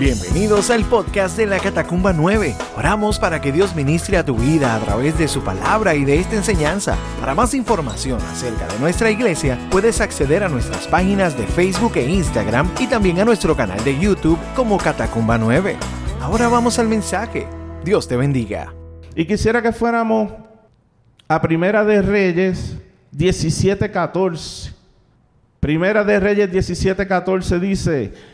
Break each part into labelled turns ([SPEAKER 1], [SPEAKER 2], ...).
[SPEAKER 1] Bienvenidos al podcast de la Catacumba 9. Oramos para que Dios ministre a tu vida a través de su palabra y de esta enseñanza. Para más información acerca de nuestra iglesia, puedes acceder a nuestras páginas de Facebook e Instagram y también a nuestro canal de YouTube como Catacumba 9. Ahora vamos al mensaje. Dios te bendiga.
[SPEAKER 2] Y quisiera que fuéramos a Primera de Reyes 17:14. Primera de Reyes 17:14 dice,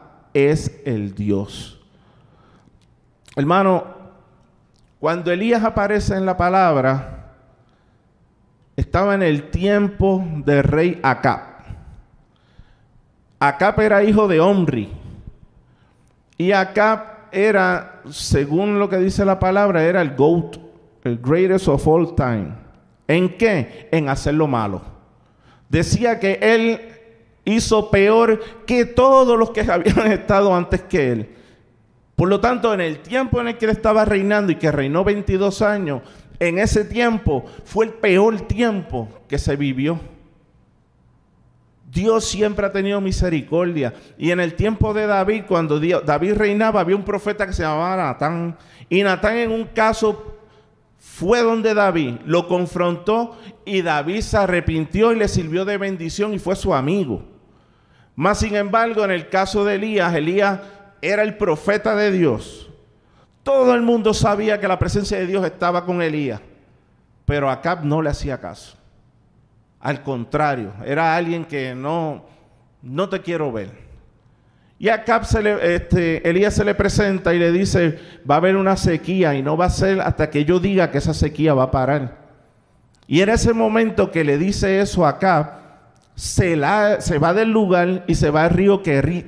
[SPEAKER 2] es el Dios. Hermano, cuando Elías aparece en la palabra, estaba en el tiempo del rey Acab. Acab era hijo de Omri. Y Acab era, según lo que dice la palabra, era el GOAT, el greatest of all time. ¿En qué? En hacer lo malo. Decía que él hizo peor que todos los que habían estado antes que él. Por lo tanto, en el tiempo en el que él estaba reinando y que reinó 22 años, en ese tiempo fue el peor tiempo que se vivió. Dios siempre ha tenido misericordia. Y en el tiempo de David, cuando David reinaba, había un profeta que se llamaba Natán. Y Natán en un caso fue donde David, lo confrontó y David se arrepintió y le sirvió de bendición y fue su amigo. Más sin embargo, en el caso de Elías, Elías era el profeta de Dios. Todo el mundo sabía que la presencia de Dios estaba con Elías, pero Acab no le hacía caso. Al contrario, era alguien que no, no te quiero ver. Y Acab se le, este, Elías se le presenta y le dice, va a haber una sequía y no va a ser hasta que yo diga que esa sequía va a parar. Y en ese momento que le dice eso a Acab, se, va del lugar y se va al río Kerit.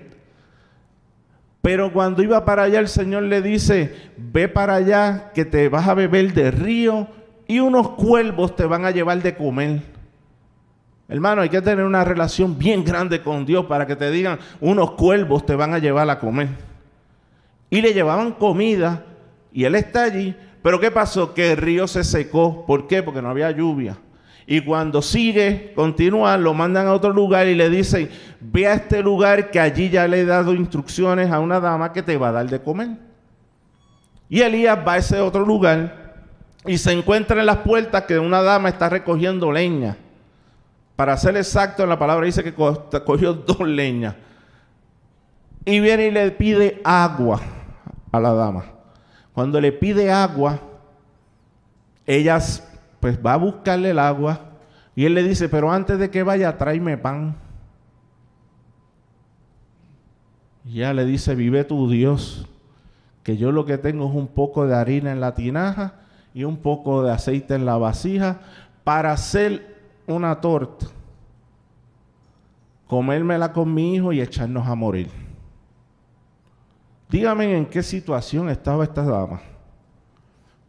[SPEAKER 2] Pero cuando iba para allá, el Señor le dice, ve para allá que te vas a beber del río y unos cuervos te van a llevar de comer. Hermano, hay que tener una relación bien grande con Dios para que te digan, unos cuervos te van a llevar a comer. Y le llevaban comida y él está allí. Pero ¿qué pasó? Que el río se secó. ¿Por qué? Porque no había lluvia. Y cuando sigue, continúa, lo mandan a otro lugar y le dicen, ve a este lugar que allí ya le he dado instrucciones a una dama que te va a dar de comer. Y Elías va a ese otro lugar y se encuentra en las puertas que una dama está recogiendo leña. Para ser exacto, en la palabra dice que cogió dos leñas. Y viene y le pide agua a la dama. Cuando le pide agua, ellas pues va a buscarle el agua y él le dice, pero antes de que vaya, tráeme pan. Y ella le dice, vive tu Dios, que yo lo que tengo es un poco de harina en la tinaja y un poco de aceite en la vasija para hacer una torta, comérmela con mi hijo y echarnos a morir. Dígame en qué situación estaba esta dama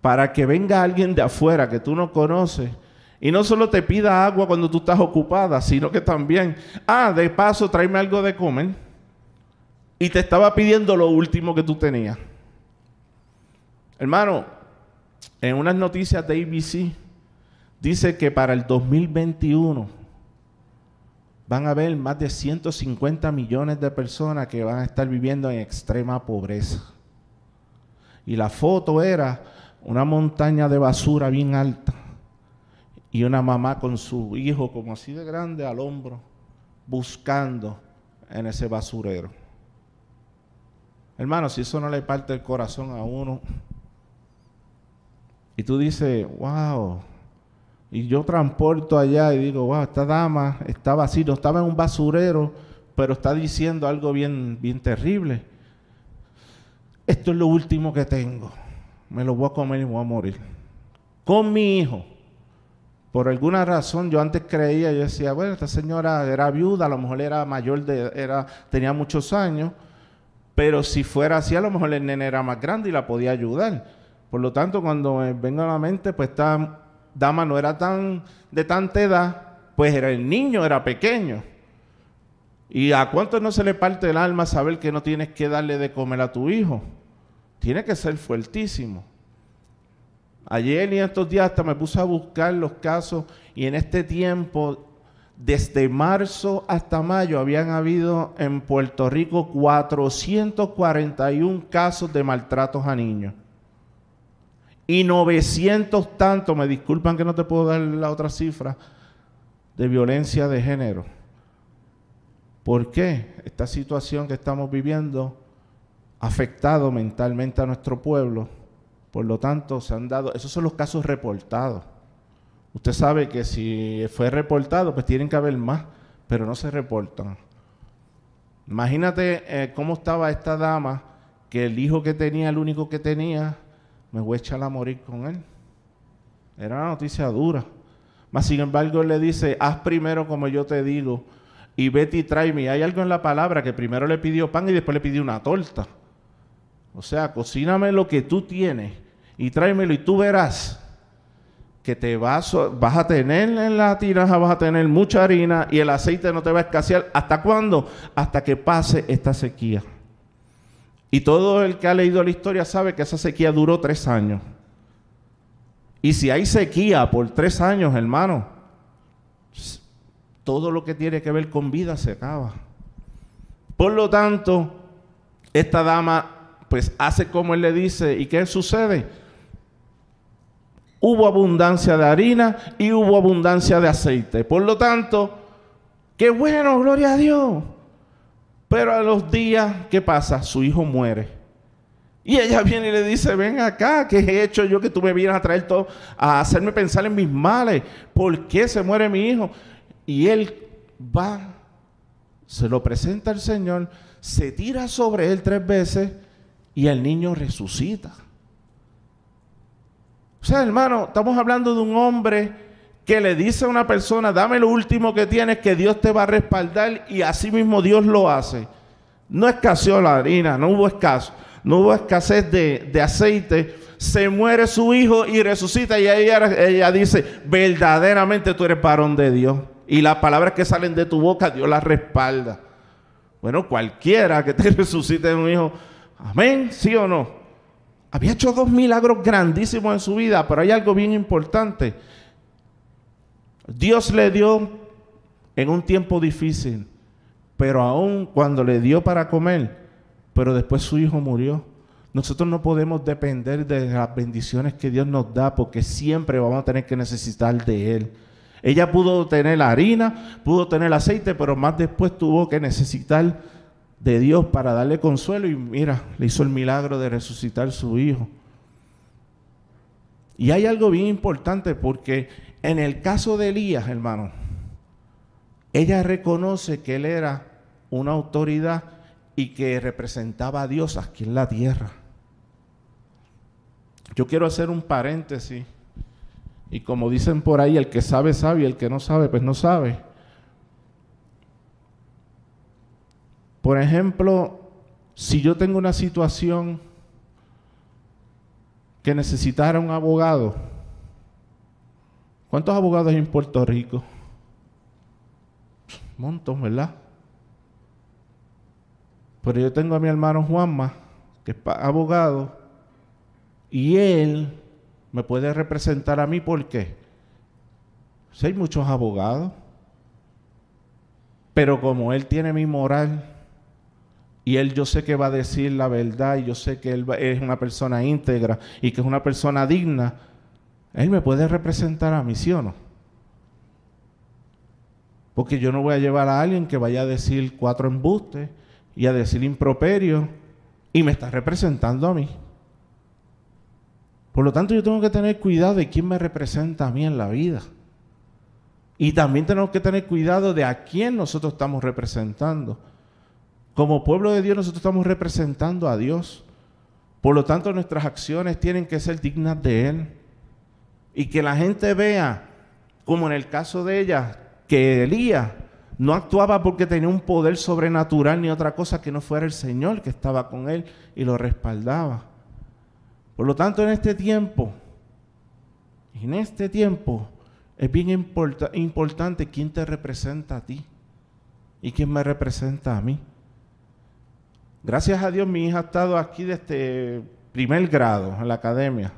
[SPEAKER 2] para que venga alguien de afuera que tú no conoces y no solo te pida agua cuando tú estás ocupada, sino que también, ah, de paso, tráeme algo de comer. Y te estaba pidiendo lo último que tú tenías. Hermano, en unas noticias de ABC dice que para el 2021 van a haber más de 150 millones de personas que van a estar viviendo en extrema pobreza. Y la foto era una montaña de basura bien alta y una mamá con su hijo como así de grande al hombro, buscando en ese basurero. Hermano, si eso no le parte el corazón a uno, y tú dices, wow, y yo transporto allá y digo, wow, esta dama estaba así, no estaba en un basurero, pero está diciendo algo bien, bien terrible. Esto es lo último que tengo me lo voy a comer y voy a morir. Con mi hijo. Por alguna razón yo antes creía, yo decía, bueno, esta señora era viuda, a lo mejor era mayor, de, era, tenía muchos años, Pero si fuera así, a lo mejor el nene era más grande y la podía ayudar. Por lo tanto, cuando me venga a la mente, pues esta dama no era tan de tanta edad, pues era el niño, era pequeño. ¿Y a cuánto no se le parte el alma saber que no tienes que darle de comer a tu hijo? Tiene que ser fuertísimo. Ayer y estos días hasta me puse a buscar los casos y en este tiempo, desde marzo hasta mayo, habían habido en Puerto Rico 441 casos de maltratos a niños. Y 900 tanto, me disculpan que no te puedo dar la otra cifra, de violencia de género. ¿Por qué esta situación que estamos viviendo afectado mentalmente a nuestro pueblo? Por lo tanto, se han dado, esos son los casos reportados. Usted sabe que si fue reportado, pues tienen que haber más, pero no se reportan. Imagínate eh, cómo estaba esta dama, que el hijo que tenía, el único que tenía, me voy a echar a morir con él. Era una noticia dura. Mas sin embargo, le dice, haz primero como yo te digo, y vete y tráeme. Hay algo en la palabra que primero le pidió pan y después le pidió una torta. O sea, cocíname lo que tú tienes y tráemelo y tú verás que te vas, vas a tener en la tiraja, vas a tener mucha harina y el aceite no te va a escasear. ¿Hasta cuándo? Hasta que pase esta sequía. Y todo el que ha leído la historia sabe que esa sequía duró tres años. Y si hay sequía por tres años, hermano, todo lo que tiene que ver con vida se acaba. Por lo tanto, esta dama pues hace como él le dice. ¿Y qué sucede? Hubo abundancia de harina y hubo abundancia de aceite. Por lo tanto, qué bueno, gloria a Dios. Pero a los días, ¿qué pasa? Su hijo muere. Y ella viene y le dice, ven acá, ¿qué he hecho yo que tú me vienes a traer todo, a hacerme pensar en mis males? ¿Por qué se muere mi hijo? Y él va, se lo presenta al Señor, se tira sobre él tres veces y el niño resucita. O sea, hermano, estamos hablando de un hombre que le dice a una persona, dame lo último que tienes, que Dios te va a respaldar y así mismo Dios lo hace. No escaseó la harina, no hubo escaso, no hubo escasez de, aceite. Se muere su hijo y resucita y ella, ella dice, verdaderamente tú eres varón de Dios. Y las palabras que salen de tu boca, Dios las respalda. Bueno, cualquiera que te resucite un hijo, amén, sí o no. Había hecho dos milagros grandísimos en su vida, pero hay algo bien importante Dios le dio en un tiempo difícil, pero aún cuando le dio para comer, pero después su hijo murió. Nosotros no podemos depender de las bendiciones que Dios nos da porque siempre vamos a tener que necesitar de Él. Ella pudo tener la harina, pudo tener el aceite, pero más después tuvo que necesitar de Dios para darle consuelo y mira, le hizo el milagro de resucitar su hijo. Y hay algo bien importante porque en el caso de Elías, hermano, ella reconoce que él era una autoridad y que representaba a Dios aquí en la tierra. Yo quiero hacer un paréntesis. Y como dicen por ahí, el que sabe, sabe, y el que no sabe, pues no sabe. Por ejemplo, si yo tengo una situación que necesitara un abogado, ¿Cuántos abogados hay en Puerto Rico? Montón, ¿verdad? Pero yo tengo a mi hermano Juanma, que es abogado, y él me puede representar a mí, ¿por qué? Si hay muchos abogados, pero como él tiene mi moral, y él yo sé que va a decir la verdad, y yo sé que él es una persona íntegra y que es una persona digna, él me puede representar a mí, ¿sí o no? Porque yo no voy a llevar a alguien que vaya a decir cuatro embustes y a decir improperio y me está representando a mí. Por lo tanto, yo tengo que tener cuidado de quién me representa a mí en la vida. Y también tenemos que tener cuidado de a quién nosotros estamos representando. Como pueblo de Dios, nosotros estamos representando a Dios. Por lo tanto, nuestras acciones tienen que ser dignas de Él y que la gente vea, como en el caso de ella, que Elías No actuaba porque tenía un poder sobrenatural ni otra cosa que no fuera el Señor que estaba con él y lo respaldaba. Por lo tanto, en este tiempo, en este tiempo, es bien importante quién te representa a ti y quién me representa a mí. Gracias a Dios mi hija ha estado aquí desde primer grado en la academia.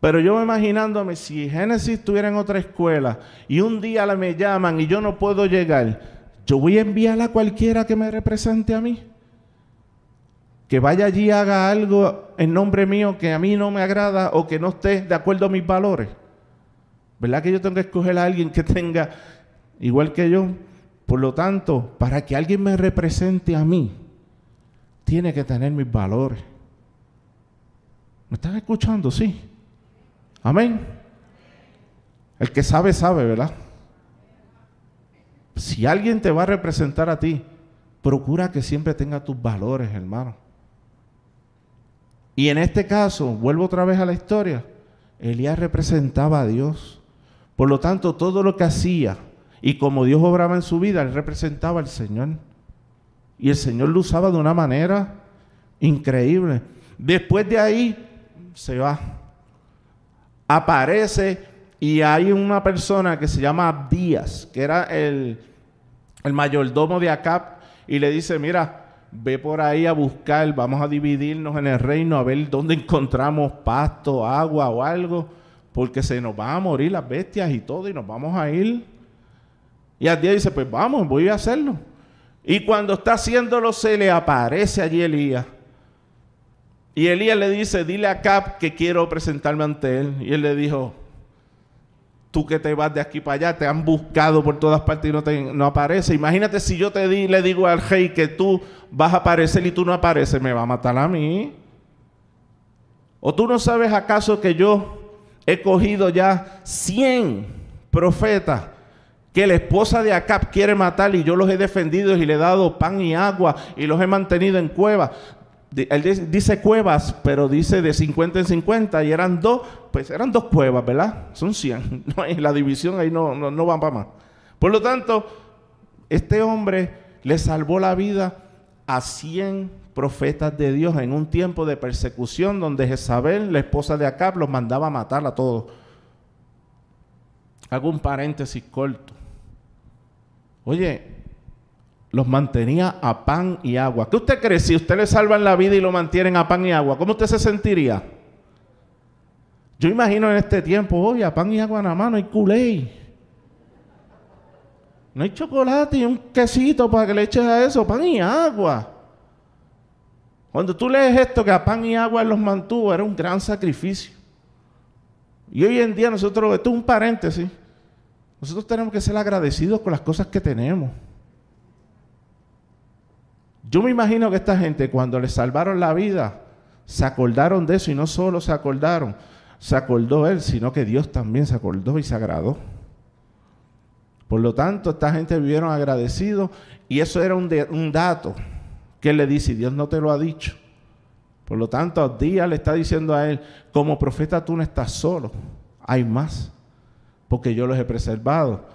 [SPEAKER 2] Pero yo imaginándome si Génesis estuviera en otra escuela y un día la me llaman y yo no puedo llegar, yo voy a enviarla a cualquiera que me represente a mí. Que vaya allí y haga algo en nombre mío que a mí no me agrada o que no esté de acuerdo a mis valores. ¿Verdad que yo tengo que escoger a alguien que tenga igual que yo? Por lo tanto, para que alguien me represente a mí, tiene que tener mis valores. ¿Me están escuchando? Sí. Amén. El que sabe, sabe, ¿verdad? Si alguien te va a representar a ti, procura que siempre tenga tus valores, hermano. Y en este caso, vuelvo otra vez a la historia, Elías representaba a Dios. Por lo tanto, todo lo que hacía y como Dios obraba en su vida, él representaba al Señor. Y el Señor lo usaba de una manera increíble. Después de ahí, se va. Aparece y hay una persona que se llama Abdías, que era el, el mayordomo de Acab, y le dice, mira, ve por ahí a buscar, vamos a dividirnos en el reino a ver dónde encontramos pasto, agua o algo, porque se nos van a morir las bestias y todo y nos vamos a ir. Y al día dice, pues vamos, voy a hacerlo. Y cuando está haciéndolo se le aparece allí Elías. Y Elías le dice, dile a Cap que quiero presentarme ante él. Y él le dijo, tú que te vas de aquí para allá, te han buscado por todas partes y no, aparece. Imagínate si yo te di, le digo al rey que tú vas a aparecer y tú no apareces, me va a matar a mí. ¿O tú no sabes acaso que yo he cogido ya 100 profetas que la esposa de Acab quiere matar y yo los he defendido y le he dado pan y agua y los he mantenido en cuevas? él dice cuevas, pero dice de 50 en 50 y eran dos, pues eran dos cuevas, ¿verdad? Son 100. No la división ahí no, no, no van para más. Por lo tanto, este hombre le salvó la vida a 100 profetas de Dios en un tiempo de persecución donde Jezabel, la esposa de Acab, los mandaba a matar a todos. Hago un paréntesis corto. Oye, los mantenía a pan y agua. ¿Qué usted cree? Si usted le salvan la vida y lo mantienen a pan y agua, ¿cómo usted se sentiría? Yo imagino en este tiempo, oye, a pan y agua en la mano hay culé. No hay chocolate y un quesito para que le eches a eso, pan y agua. Cuando tú lees esto, que a pan y agua los mantuvo, era un gran sacrificio. Y hoy en día nosotros, esto es un paréntesis, nosotros tenemos que ser agradecidos con las cosas que tenemos. Yo me imagino que esta gente cuando le salvaron la vida, se acordaron de eso y no solo se acordaron, se acordó él, sino que Dios también se acordó y se agradó. Por lo tanto, esta gente vivieron agradecidos y eso era un, un dato que él le dice, Dios no te lo ha dicho. Por lo tanto, día le está diciendo a él, como profeta tú no estás solo, hay más, porque yo los he preservado.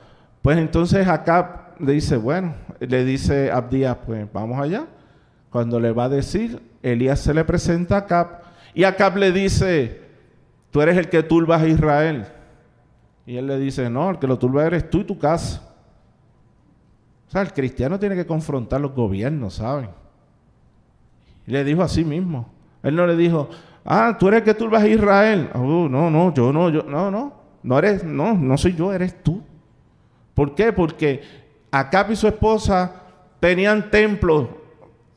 [SPEAKER 2] Pues entonces acá le dice, bueno, le dice Abdías, pues vamos allá. Cuando le va a decir, Elías se le presenta a Acab y Acab le dice, tú eres el que turbas a Israel. Y él le dice, no, el que lo turba eres tú y tu casa. O sea, el cristiano tiene que confrontar los gobiernos, ¿saben? Le dijo a sí mismo. Él no le dijo, ah, tú eres el que turbas a Israel. Oh, no, no, yo no, yo, no, no. No eres, no, no soy yo, eres tú. ¿Por qué? Porque Acab y su esposa tenían templos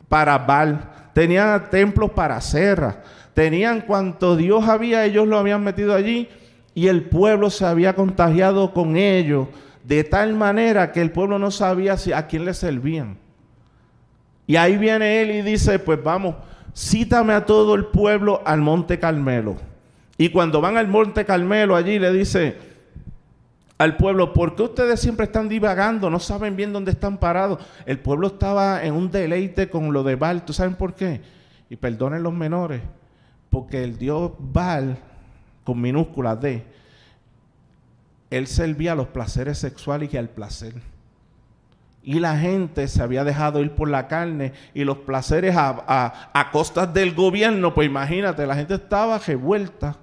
[SPEAKER 2] para Baal, tenían templos para Serra, tenían cuanto Dios había, ellos lo habían metido allí y el pueblo se había contagiado con ellos de tal manera que el pueblo no sabía si, a quién le servían. Y ahí viene él y dice, pues vamos, cítame a todo el pueblo al monte Carmelo. Y cuando van al monte Carmelo allí le dice, al pueblo, ¿por qué ustedes siempre están divagando? No saben bien dónde están parados. El pueblo estaba en un deleite con lo de Baal. ¿Tú saben por qué? Y perdonen los menores, porque el dios Baal, con minúsculas D, él servía a los placeres sexuales y al placer. Y la gente se había dejado ir por la carne y los placeres a, a costas del gobierno. Pues imagínate, la gente estaba revuelta.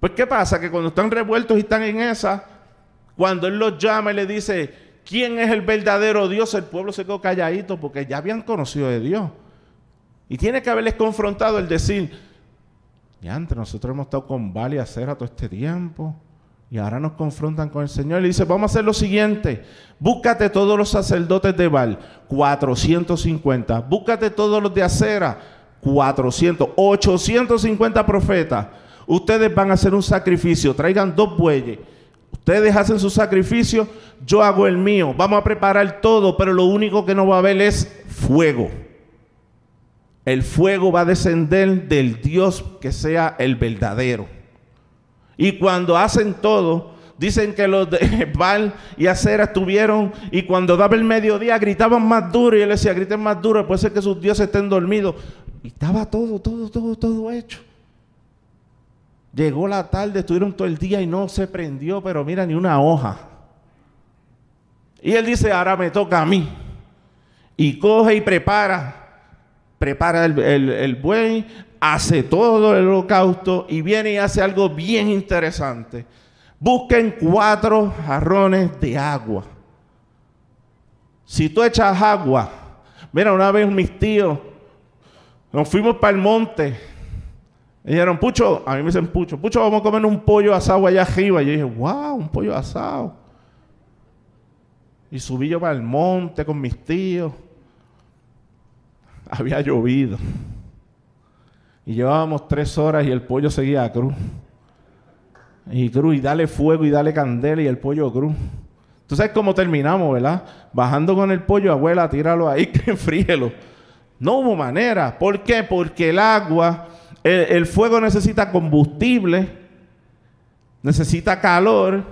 [SPEAKER 2] Pues ¿qué pasa? Que cuando están revueltos y están en esa, cuando Él los llama y le dice, ¿quién es el verdadero Dios? El pueblo se quedó calladito porque ya habían conocido de Dios. Y tiene que haberles confrontado el decir, ya antes nosotros hemos estado con Vale y Acera todo este tiempo. Y ahora nos confrontan con el Señor y le dice, vamos a hacer lo siguiente, búscate todos los sacerdotes de Baal, 450, búscate todos los de Acera, 400, 850 profetas. Ustedes van a hacer un sacrificio, traigan dos bueyes. Ustedes hacen su sacrificio, yo hago el mío. Vamos a preparar todo, pero lo único que no va a haber es fuego. El fuego va a descender del Dios que sea el verdadero. Y cuando hacen todo, dicen que los de Val y Acera estuvieron y cuando daba el mediodía gritaban más duro y él decía, griten más duro, puede ser que sus dioses estén dormidos. Y estaba todo, todo, todo, todo hecho. Llegó la tarde, estuvieron todo el día y no se prendió, pero mira, ni una hoja. Y él dice, ahora me toca a mí. Y coge y prepara prepara el, buey, hace todo el holocausto y viene y hace algo bien interesante. Busquen cuatro jarrones de agua. Si tú echas agua, mira, una vez mis tíos, nos fuimos para el monte. Y dijeron, Pucho, a mí me dicen Pucho, Pucho, vamos a comer un pollo asado allá arriba. Y yo dije, wow, un pollo asado. Y subí yo para el monte con mis tíos había llovido. Y llevábamos tres horas y el pollo seguía a cruz. Y cruz, y dale fuego y dale candela y el pollo cruz. Tú sabes cómo terminamos, ¿verdad? Bajando con el pollo, abuela, tíralo ahí, que enfríelo. No hubo manera. ¿Por qué? Porque el agua, el, fuego necesita combustible, necesita calor.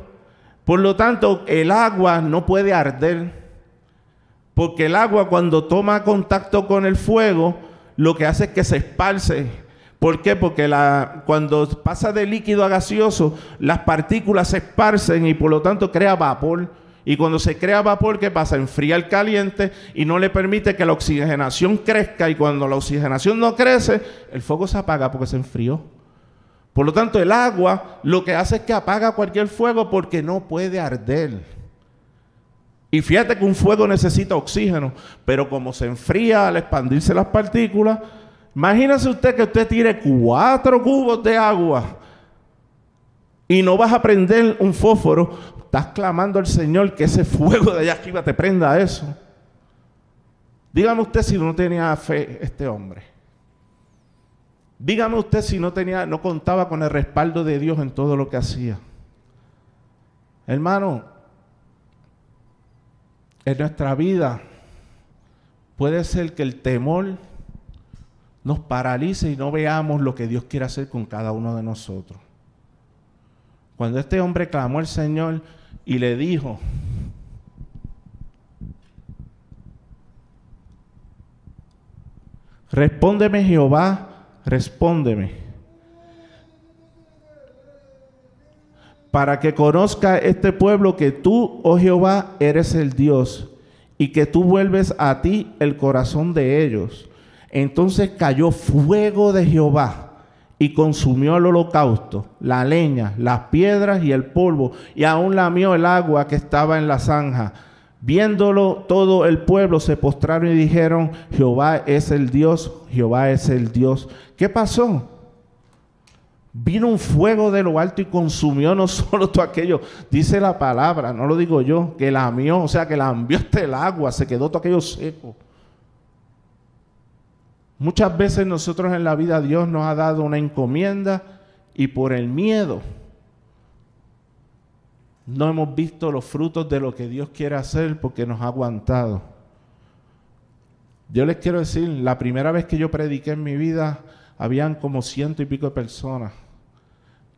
[SPEAKER 2] Por lo tanto, el agua no puede arder. Porque el agua cuando toma contacto con el fuego, lo que hace es que se esparce. ¿Por qué? Porque la, cuando pasa de líquido a gaseoso, las partículas se esparcen y por lo tanto crea vapor. Y cuando se crea vapor, ¿qué pasa? Enfría el caliente y no le permite que la oxigenación crezca. Y cuando la oxigenación no crece, el fuego se apaga porque se enfrió. Por lo tanto, el agua lo que hace es que apaga cualquier fuego porque no puede arder. Y fíjate que un fuego necesita oxígeno, pero como se enfría al expandirse las partículas, imagínese usted que usted tire cuatro cubos de agua y no vas a prender un fósforo, estás clamando al Señor que ese fuego de allá arriba te prenda eso. Dígame usted si no tenía fe este hombre. Dígame usted si no tenía, no contaba con el respaldo de Dios en todo lo que hacía. Hermano, en nuestra vida puede ser que el temor nos paralice y no veamos lo que Dios quiere hacer con cada uno de nosotros. Cuando este hombre clamó al Señor y le dijo, respóndeme Jehová, respóndeme. para que conozca este pueblo que tú, oh Jehová, eres el Dios y que tú vuelves a ti el corazón de ellos. Entonces cayó fuego de Jehová y consumió el holocausto, la leña, las piedras y el polvo, y aún lamió el agua que estaba en la zanja. Viéndolo todo el pueblo se postraron y dijeron, Jehová es el Dios, Jehová es el Dios. ¿Qué pasó? Vino un fuego de lo alto y consumió no solo todo aquello, dice la palabra, no lo digo yo, que la lamió, o sea, que la envió hasta el agua, se quedó todo aquello seco. Muchas veces nosotros en la vida Dios nos ha dado una encomienda y por el miedo no hemos visto los frutos de lo que Dios quiere hacer porque nos ha aguantado. Yo les quiero decir, la primera vez que yo prediqué en mi vida, habían como ciento y pico de personas.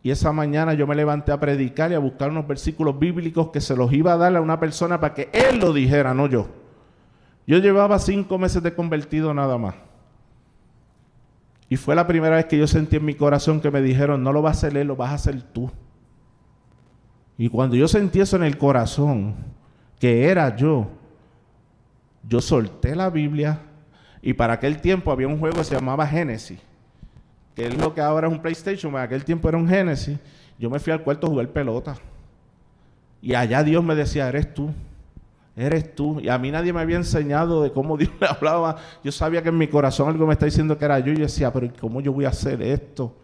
[SPEAKER 2] Y esa mañana yo me levanté a predicar y a buscar unos versículos bíblicos que se los iba a dar a una persona para que él lo dijera, no yo. Yo llevaba cinco meses de convertido nada más. Y fue la primera vez que yo sentí en mi corazón que me dijeron, no lo vas a hacer él, lo vas a hacer tú. Y cuando yo sentí eso en el corazón, que era yo, yo solté la Biblia y para aquel tiempo había un juego que se llamaba Genesis, que es lo que ahora es un PlayStation, para aquel tiempo era un Genesis. Yo me fui al cuarto a jugar pelota. Y allá Dios me decía, eres tú, eres tú. Y a mí nadie me había enseñado de cómo Dios le hablaba. Yo sabía que en mi corazón algo me está diciendo que era yo. Y yo decía, pero ¿cómo yo voy a hacer esto?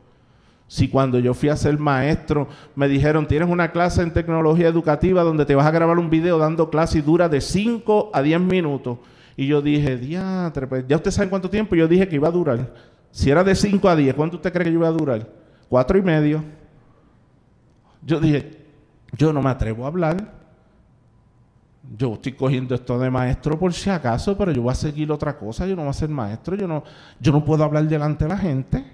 [SPEAKER 2] Si cuando yo fui a ser maestro me dijeron, tienes una clase en tecnología educativa donde te vas a grabar un video dando clase y dura de 5 a 10 minutos. Y yo dije, diantre, pues ya usted sabe cuánto tiempo. Yo dije que iba a durar. Si era de 5 a 10, ¿cuánto usted cree que yo iba a durar? Cuatro y medio. Yo dije, yo no me atrevo a hablar. Yo estoy cogiendo esto de maestro por si acaso, pero yo voy a seguir otra cosa. Yo no voy a ser maestro. Yo no, yo no puedo hablar delante de la gente.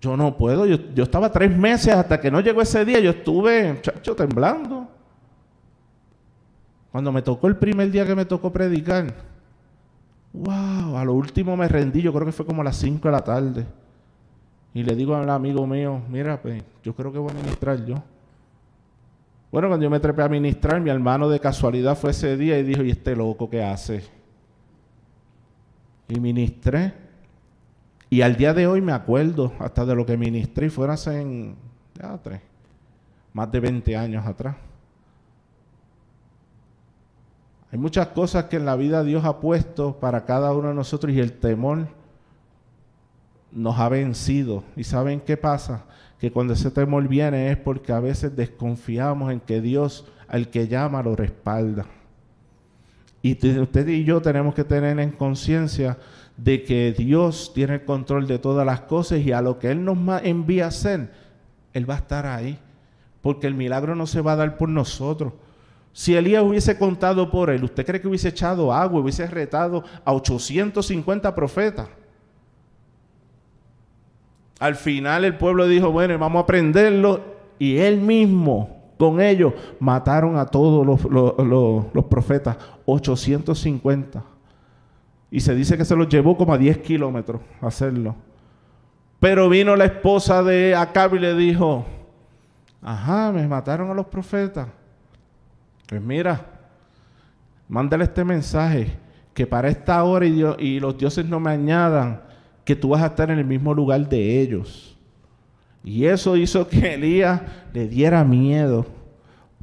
[SPEAKER 2] Yo no puedo. Yo, estaba tres meses hasta que no llegó ese día. Yo estuve, muchacho, temblando. Cuando me tocó el primer día que me tocó predicar, wow, a lo último me rendí. Yo creo que fue como a las 5 de la tarde. Y le digo al amigo mío, mira, pues, yo creo que voy a ministrar yo. Bueno, cuando yo me trepé a ministrar, mi hermano de casualidad fue ese día y dijo, ¿y este loco qué hace? Y ministré. Y al día de hoy me acuerdo hasta de lo que ministré y fuera hace tres, más de 20 años atrás. Hay muchas cosas que en la vida Dios ha puesto para cada uno de nosotros y el temor nos ha vencido. ¿Y saben qué pasa? Que cuando ese temor viene es porque a veces desconfiamos en que Dios al que llama lo respalda. Y usted y yo tenemos que tener en conciencia de que Dios tiene el control de todas las cosas y a lo que Él nos envía a hacer, Él va a estar ahí. Porque el milagro no se va a dar por nosotros. Si Elías hubiese contado por él, ¿usted cree que hubiese echado agua, hubiese retado a 850 profetas? Al final el pueblo dijo, bueno, vamos a prenderlo. Y él mismo, con ellos, mataron a todos los, los, los profetas, 850. Y se dice que se los llevó como a 10 kilómetros hacerlo. Pero vino la esposa de Acab y le dijo, ajá, me mataron a los profetas. Pues mira, mándale este mensaje, que para esta hora y, y los dioses no me añadan, que tú vas a estar en el mismo lugar de ellos. Y eso hizo que Elías le diera miedo,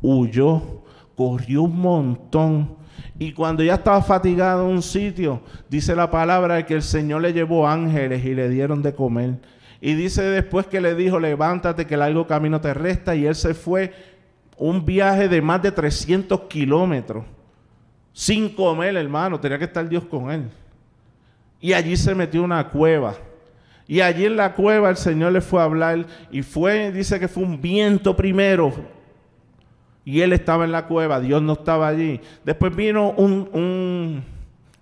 [SPEAKER 2] huyó, corrió un montón y cuando ya estaba fatigado en un sitio, dice la palabra que el Señor le llevó ángeles y le dieron de comer. Y dice después que le dijo, levántate que el largo camino te resta. Y él se fue un viaje de más de 300 kilómetros sin comer, hermano. Tenía que estar Dios con él. Y allí se metió una cueva. Y allí en la cueva el Señor le fue a hablar y fue, dice que fue un viento primero, y él estaba en la cueva, Dios no estaba allí. Después vino un,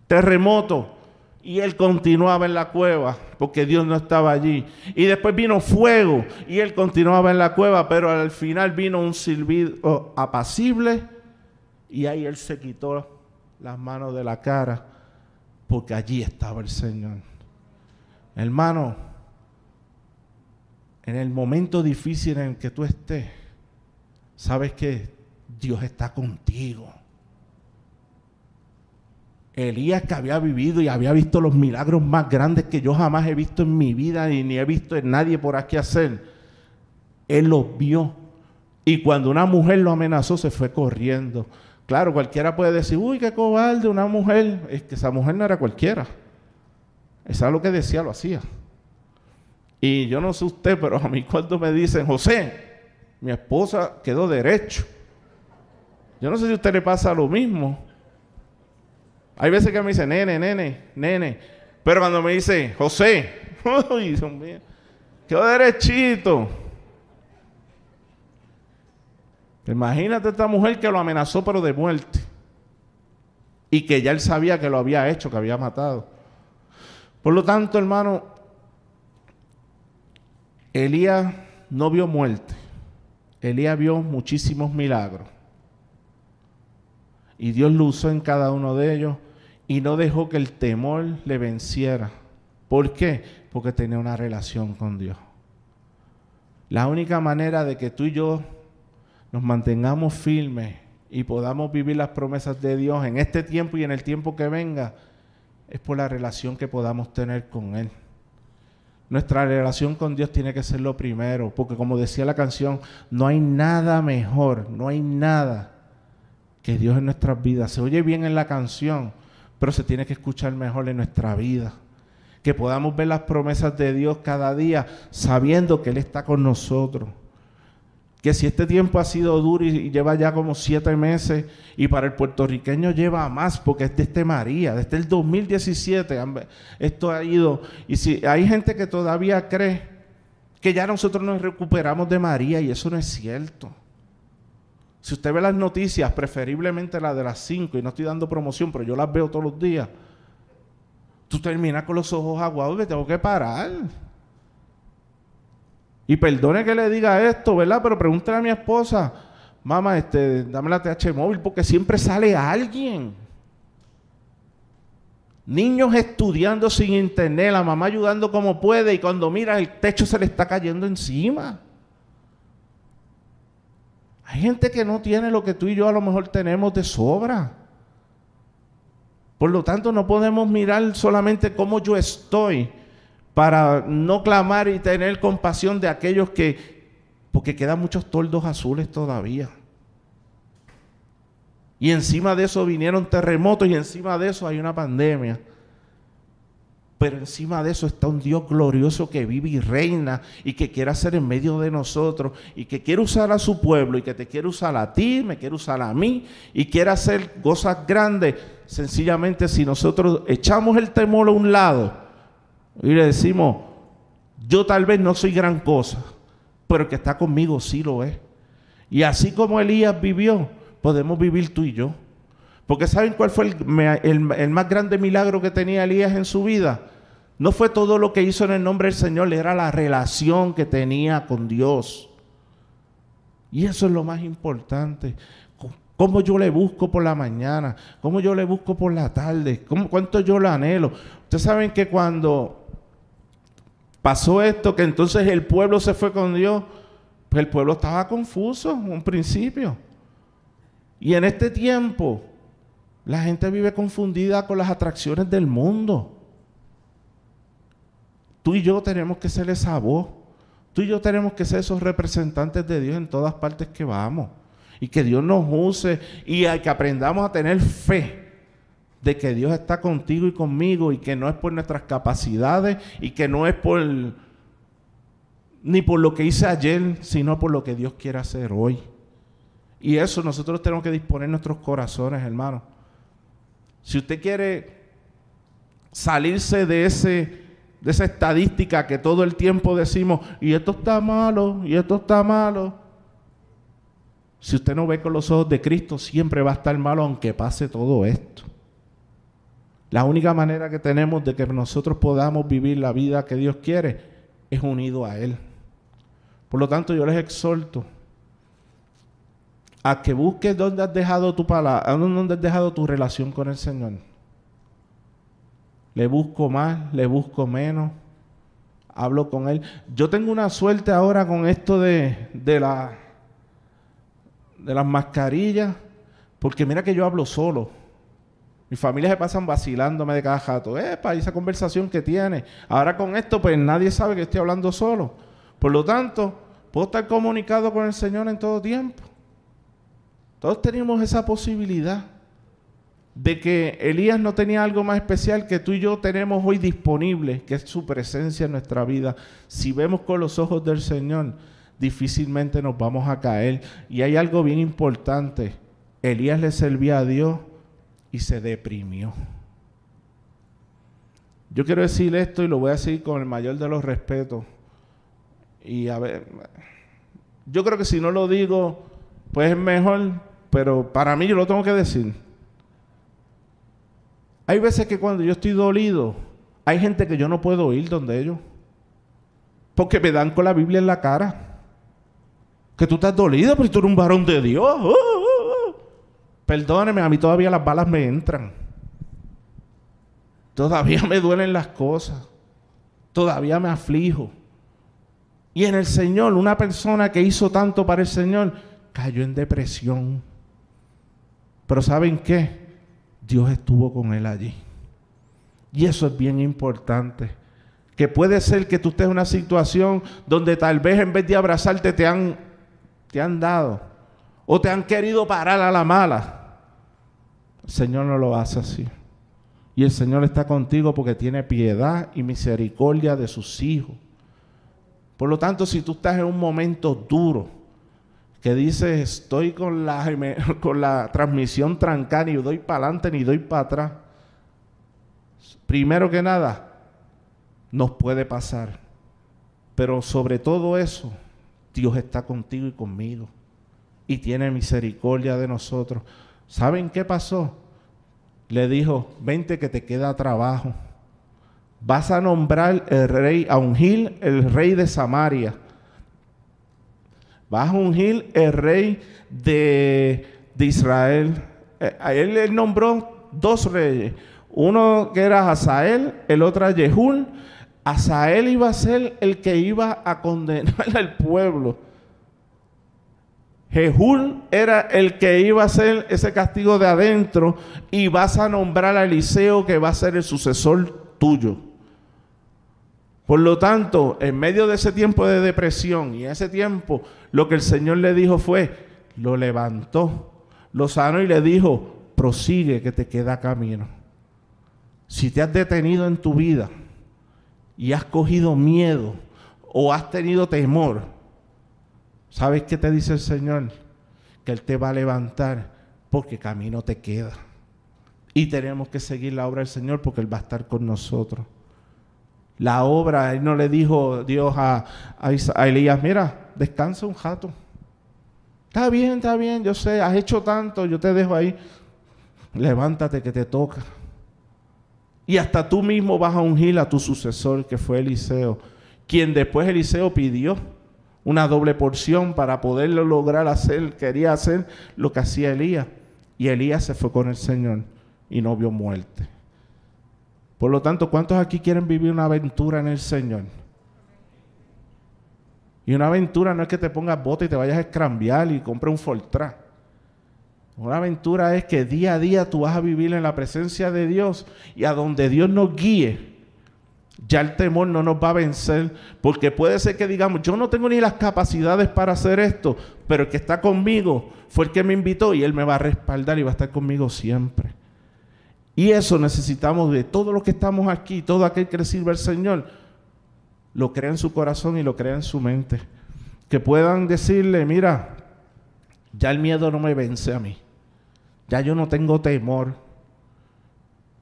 [SPEAKER 2] terremoto y él continuaba en la cueva porque Dios no estaba allí. Y después vino fuego y él continuaba en la cueva, pero al final vino un silbido apacible y ahí él se quitó las manos de la cara porque allí estaba el Señor. Hermano, en el momento difícil en el que tú estés, ¿sabes qué? Dios está contigo. Elías que había vivido y había visto los milagros más grandes que yo jamás he visto en mi vida y ni he visto en nadie por aquí hacer. Él los vio. Y cuando una mujer lo amenazó, se fue corriendo. Claro, cualquiera puede decir, uy, qué cobarde, una mujer. Es que esa mujer no era cualquiera. Esa es lo que decía, lo hacía. Y yo no sé usted, pero a mí cuando me dicen, José, mi esposa quedó derecho. Yo no sé si a usted le pasa lo mismo. Hay veces que me dice, nene, nene, nene. Pero cuando me dice, José, uy, Dios mío, quedó derechito. Imagínate esta mujer que lo amenazó, pero de muerte. Y que ya él sabía que lo había hecho, que había matado. Por lo tanto, hermano, Elías no vio muerte. Elías vio muchísimos milagros. Y Dios lo usó en cada uno de ellos y no dejó que el temor le venciera. ¿Por qué? Porque tenía una relación con Dios. La única manera de que tú y yo nos mantengamos firmes y podamos vivir las promesas de Dios en este tiempo y en el tiempo que venga, es por la relación que podamos tener con Él. Nuestra relación con Dios tiene que ser lo primero, porque como decía la canción, no hay nada mejor, no hay nada que Dios en nuestras vidas. Se oye bien en la canción, pero se tiene que escuchar mejor en nuestra vida. Que podamos ver las promesas de Dios cada día sabiendo que Él está con nosotros que si este tiempo ha sido duro y, lleva ya como siete meses y para el puertorriqueño lleva más porque es desde María, desde el 2017 esto ha ido y si hay gente que todavía cree que ya nosotros nos recuperamos de María y eso no es cierto. Si usted ve las noticias, preferiblemente las de las cinco, y no estoy dando promoción, pero yo las veo todos los días, tú terminas con los ojos aguados y me tengo que parar. Y perdone que le diga esto, ¿verdad? Pero pregúntale a mi esposa, mamá, este, dame la TH móvil, porque siempre sale alguien. Niños estudiando sin internet, la mamá ayudando como puede, y cuando mira el techo se le está cayendo encima. Hay gente que no tiene lo que tú y yo a lo mejor tenemos de sobra. Por lo tanto, no podemos mirar solamente cómo yo estoy, para no clamar y tener compasión de aquellos que, porque quedan muchos toldos azules todavía. Y encima de eso vinieron terremotos y encima de eso hay una pandemia. Pero encima de eso está un Dios glorioso que vive y reina y que quiere hacer en medio de nosotros y que quiere usar a su pueblo y que te quiere usar a ti, me quiere usar a mí y quiere hacer cosas grandes. Sencillamente si nosotros echamos el temor a un lado y le decimos, yo tal vez no soy gran cosa, pero el que está conmigo sí lo es. Y así como Elías vivió, podemos vivir tú y yo. Porque ¿saben cuál fue el, el, más grande milagro que tenía Elías en su vida? No fue todo lo que hizo en el nombre del Señor, era la relación que tenía con Dios. Y eso es lo más importante. Cómo yo le busco por la mañana, cómo yo le busco por la tarde, cómo, cuánto yo lo anhelo. Ustedes saben que cuando pasó esto, que entonces el pueblo se fue con Dios, pues el pueblo estaba confuso en un principio. Y en este tiempo, la gente vive confundida con las atracciones del mundo. Tú y yo tenemos que ser esa voz. Tú y yo tenemos que ser esos representantes de Dios en todas partes que vamos. Y que Dios nos use y que aprendamos a tener fe de que Dios está contigo y conmigo y que no es por nuestras capacidades y que no es por ni por lo que hice ayer, sino por lo que Dios quiere hacer hoy. Y eso nosotros tenemos que disponer nuestros corazones, hermano. Si usted quiere salirse de ese de esa estadística que todo el tiempo decimos, y esto está malo, y esto está malo. Si usted no ve con los ojos de Cristo, siempre va a estar malo aunque pase todo esto. La única manera que tenemos de que nosotros podamos vivir la vida que Dios quiere es unido a Él. Por lo tanto, yo les exhorto a que busques dónde has dejado tu palabra, dónde has dejado tu relación con el Señor. Le busco más, le busco menos, hablo con Él. Yo tengo una suerte ahora con esto de, de, la, de las mascarillas, porque mira que yo hablo solo. Mi familia se pasan vacilándome de cada jato. Epa, esa conversación que tiene. Ahora con esto, pues nadie sabe que estoy hablando solo. Por lo tanto, puedo estar comunicado con el Señor en todo tiempo. Todos tenemos esa posibilidad de que Elías no tenía algo más especial que tú y yo tenemos hoy disponible, que es su presencia en nuestra vida. Si vemos con los ojos del Señor, difícilmente nos vamos a caer. Y hay algo bien importante. Elías le servía a Dios y se deprimió. Yo quiero decir esto y lo voy a decir con el mayor de los respetos. Y a ver, yo creo que si no lo digo, pues es mejor, pero para mí yo lo tengo que decir. Hay veces que cuando yo estoy dolido, hay gente que yo no puedo ir donde ellos. Porque me dan con la Biblia en la cara. Que tú estás dolido, pero tú eres un varón de Dios. Perdóneme, a mí todavía las balas me entran. Todavía me duelen las cosas. Todavía me aflijo. Y en el Señor, una persona que hizo tanto para el Señor, cayó en depresión. Pero ¿saben qué? Dios estuvo con él allí. Y eso es bien importante. Que puede ser que tú estés en una situación donde tal vez en vez de abrazarte te han, te han dado o te han querido parar a la mala. El Señor no lo hace así. Y el Señor está contigo porque tiene piedad y misericordia de sus hijos. Por lo tanto, si tú estás en un momento duro, que dices, estoy con la, con la transmisión trancada, ni doy para adelante ni doy para atrás, primero que nada, nos puede pasar. Pero sobre todo eso, Dios está contigo y conmigo. Y tiene misericordia de nosotros. ¿Saben qué pasó? Le dijo, vente que te queda trabajo. Vas a nombrar el rey, a ungir el rey de Samaria. Vas a ungir el rey de, Israel. Eh, a él, él nombró dos reyes. Uno que era Hazael, el otro Jehul Asael iba a ser el que iba a condenar al pueblo. Jehul era el que iba a hacer ese castigo de adentro y vas a nombrar a Eliseo que va a ser el sucesor tuyo. Por lo tanto, en medio de ese tiempo de depresión y ese tiempo, lo que el Señor le dijo fue, lo levantó, lo sanó y le dijo, prosigue que te queda camino. Si te has detenido en tu vida, y has cogido miedo o has tenido temor, ¿sabes qué te dice el Señor? Que Él te va a levantar porque camino te queda. Y tenemos que seguir la obra del Señor porque Él va a estar con nosotros. La obra, Él no le dijo Dios a, a, Elías, mira, descansa un jato. Está bien, está bien, yo sé, has hecho tanto, yo te dejo ahí. Levántate que te toca. Y hasta tú mismo vas a ungir a tu sucesor, que fue Eliseo, quien después Eliseo pidió una doble porción para poderlo lograr hacer, quería hacer lo que hacía Elías. Y Elías se fue con el Señor y no vio muerte. Por lo tanto, ¿cuántos aquí quieren vivir una aventura en el Señor? Y una aventura no es que te pongas bota y te vayas a escrambiar y compre un Fortran. Una aventura es que día a día tú vas a vivir en la presencia de Dios y a donde Dios nos guíe, ya el temor no nos va a vencer, porque puede ser que digamos, yo no tengo ni las capacidades para hacer esto, pero el que está conmigo fue el que me invitó y él me va a respaldar y va a estar conmigo siempre. Y eso necesitamos de todos los que estamos aquí, todo aquel que sirve al Señor, lo crea en su corazón y lo crea en su mente. Que puedan decirle, mira, ya el miedo no me vence a mí. Ya yo no tengo temor.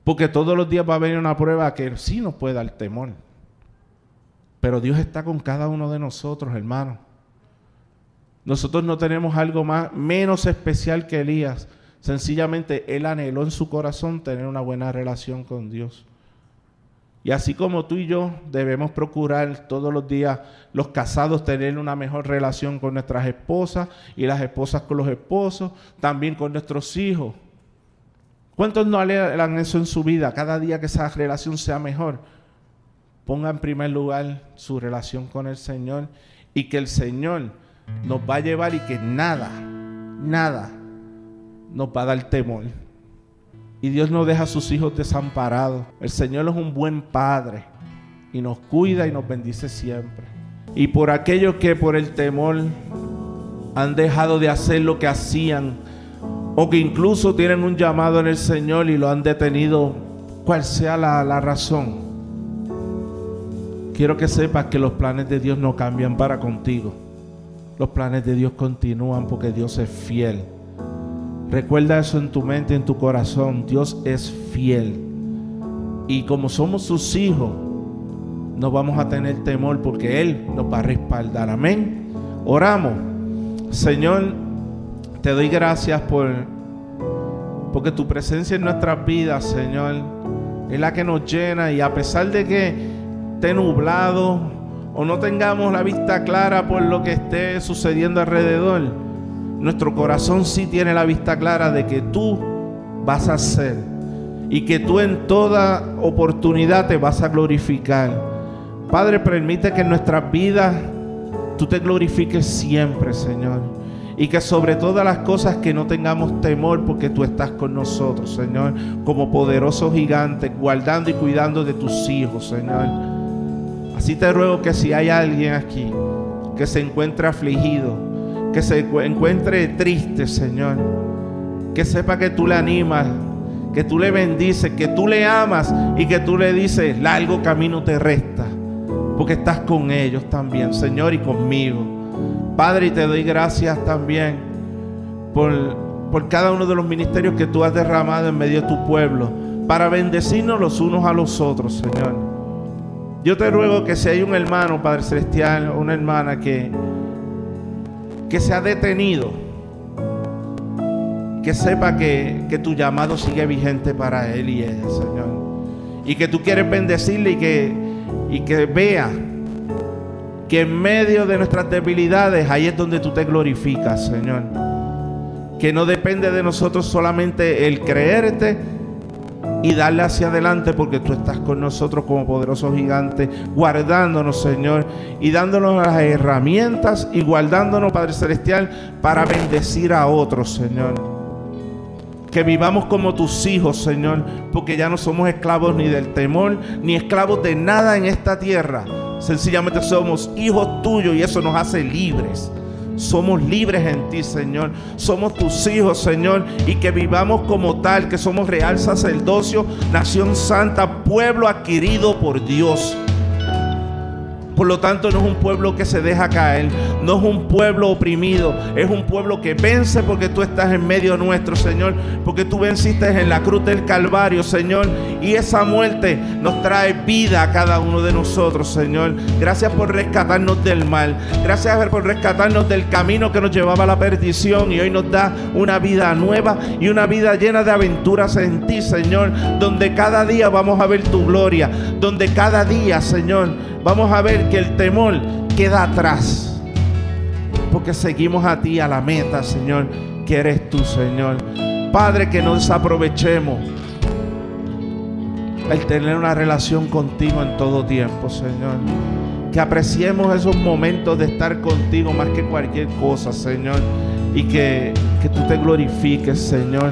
[SPEAKER 2] Porque todos los días va a venir una prueba que sí nos puede dar temor. Pero Dios está con cada uno de nosotros, hermano. Nosotros no tenemos algo más menos especial que Elías. Sencillamente él anheló en su corazón tener una buena relación con Dios. Y así como tú y yo debemos procurar todos los días los casados tener una mejor relación con nuestras esposas y las esposas con los esposos, también con nuestros hijos. ¿Cuántos no alegan eso en su vida? Cada día que esa relación sea mejor. Ponga en primer lugar su relación con el Señor y que el Señor nos va a llevar y que nada, nada nos va a dar temor. Y Dios no deja a sus hijos desamparados. El Señor es un buen Padre y nos cuida y nos bendice siempre. Y por aquellos que por el temor han dejado de hacer lo que hacían o que incluso tienen un llamado en el Señor y lo han detenido, cual sea la, la razón, quiero que sepas que los planes de Dios no cambian para contigo. Los planes de Dios continúan porque Dios es fiel. Recuerda eso en tu mente, en tu corazón. Dios es fiel. Y como somos sus hijos, no vamos a tener temor porque Él nos va a respaldar. Amén. Oramos. Señor, te doy gracias por porque tu presencia en nuestras vidas, Señor, es la que nos llena y a pesar de que esté nublado o no tengamos la vista clara por lo que esté sucediendo alrededor, nuestro corazón sí tiene la vista clara de que tú vas a hacer y que tú en toda oportunidad te vas a glorificar. Padre, permite que en nuestras vidas tú te glorifiques siempre, Señor. Y que sobre todas las cosas que no tengamos temor porque tú estás con nosotros, Señor, como poderoso gigante, guardando y cuidando de tus hijos, Señor. Así te ruego que si hay alguien aquí que se encuentre afligido, que se encuentre triste, Señor, que sepa que tú le animas, que tú le bendices, que tú le amas y que tú le dices, largo camino te resta, porque estás con ellos también, Señor, y conmigo. Padre, y te doy gracias también por, por cada uno de los ministerios que tú has derramado en medio de tu pueblo, para bendecirnos los unos a los otros, Señor. Yo te ruego que si hay un hermano, Padre Celestial, una hermana que, que se ha detenido, que sepa que, que, tu llamado sigue vigente para él y ella, Señor. Y que tú quieres bendecirle y que, y que vea que en medio de nuestras debilidades ahí es donde tú te glorificas, Señor. Que no depende de nosotros solamente el creerte y darle hacia adelante porque tú estás con nosotros como poderoso gigante, guardándonos, Señor, y dándonos las herramientas y guardándonos, Padre Celestial, para bendecir a otros, Señor. Que vivamos como tus hijos, Señor, porque ya no somos esclavos ni del temor, ni esclavos de nada en esta tierra. Sencillamente somos hijos tuyos y eso nos hace libres. Somos libres en ti, Señor. Somos tus hijos, Señor. Y que vivamos como tal, que somos real sacerdocio, nación santa, pueblo adquirido por Dios. Por lo tanto, no es un pueblo que se deja caer, no es un pueblo oprimido, es un pueblo que vence porque tú estás en medio nuestro, Señor, porque tú venciste en la cruz del Calvario, Señor, y esa muerte nos trae vida a cada uno de nosotros, Señor. Gracias por rescatarnos del mal, gracias por rescatarnos del camino que nos llevaba a la perdición y hoy nos da una vida nueva y una vida llena de aventuras en ti, Señor, donde cada día vamos a ver tu gloria, donde cada día, Señor, vamos a ver que el temor queda atrás. Porque seguimos a ti, a la meta, Señor, que eres tú, Señor. Padre, que no desaprovechemos el tener una relación contigo en todo tiempo, Señor. Que apreciemos esos momentos de estar contigo más que cualquier cosa, Señor. Y que, que tú te glorifiques, Señor.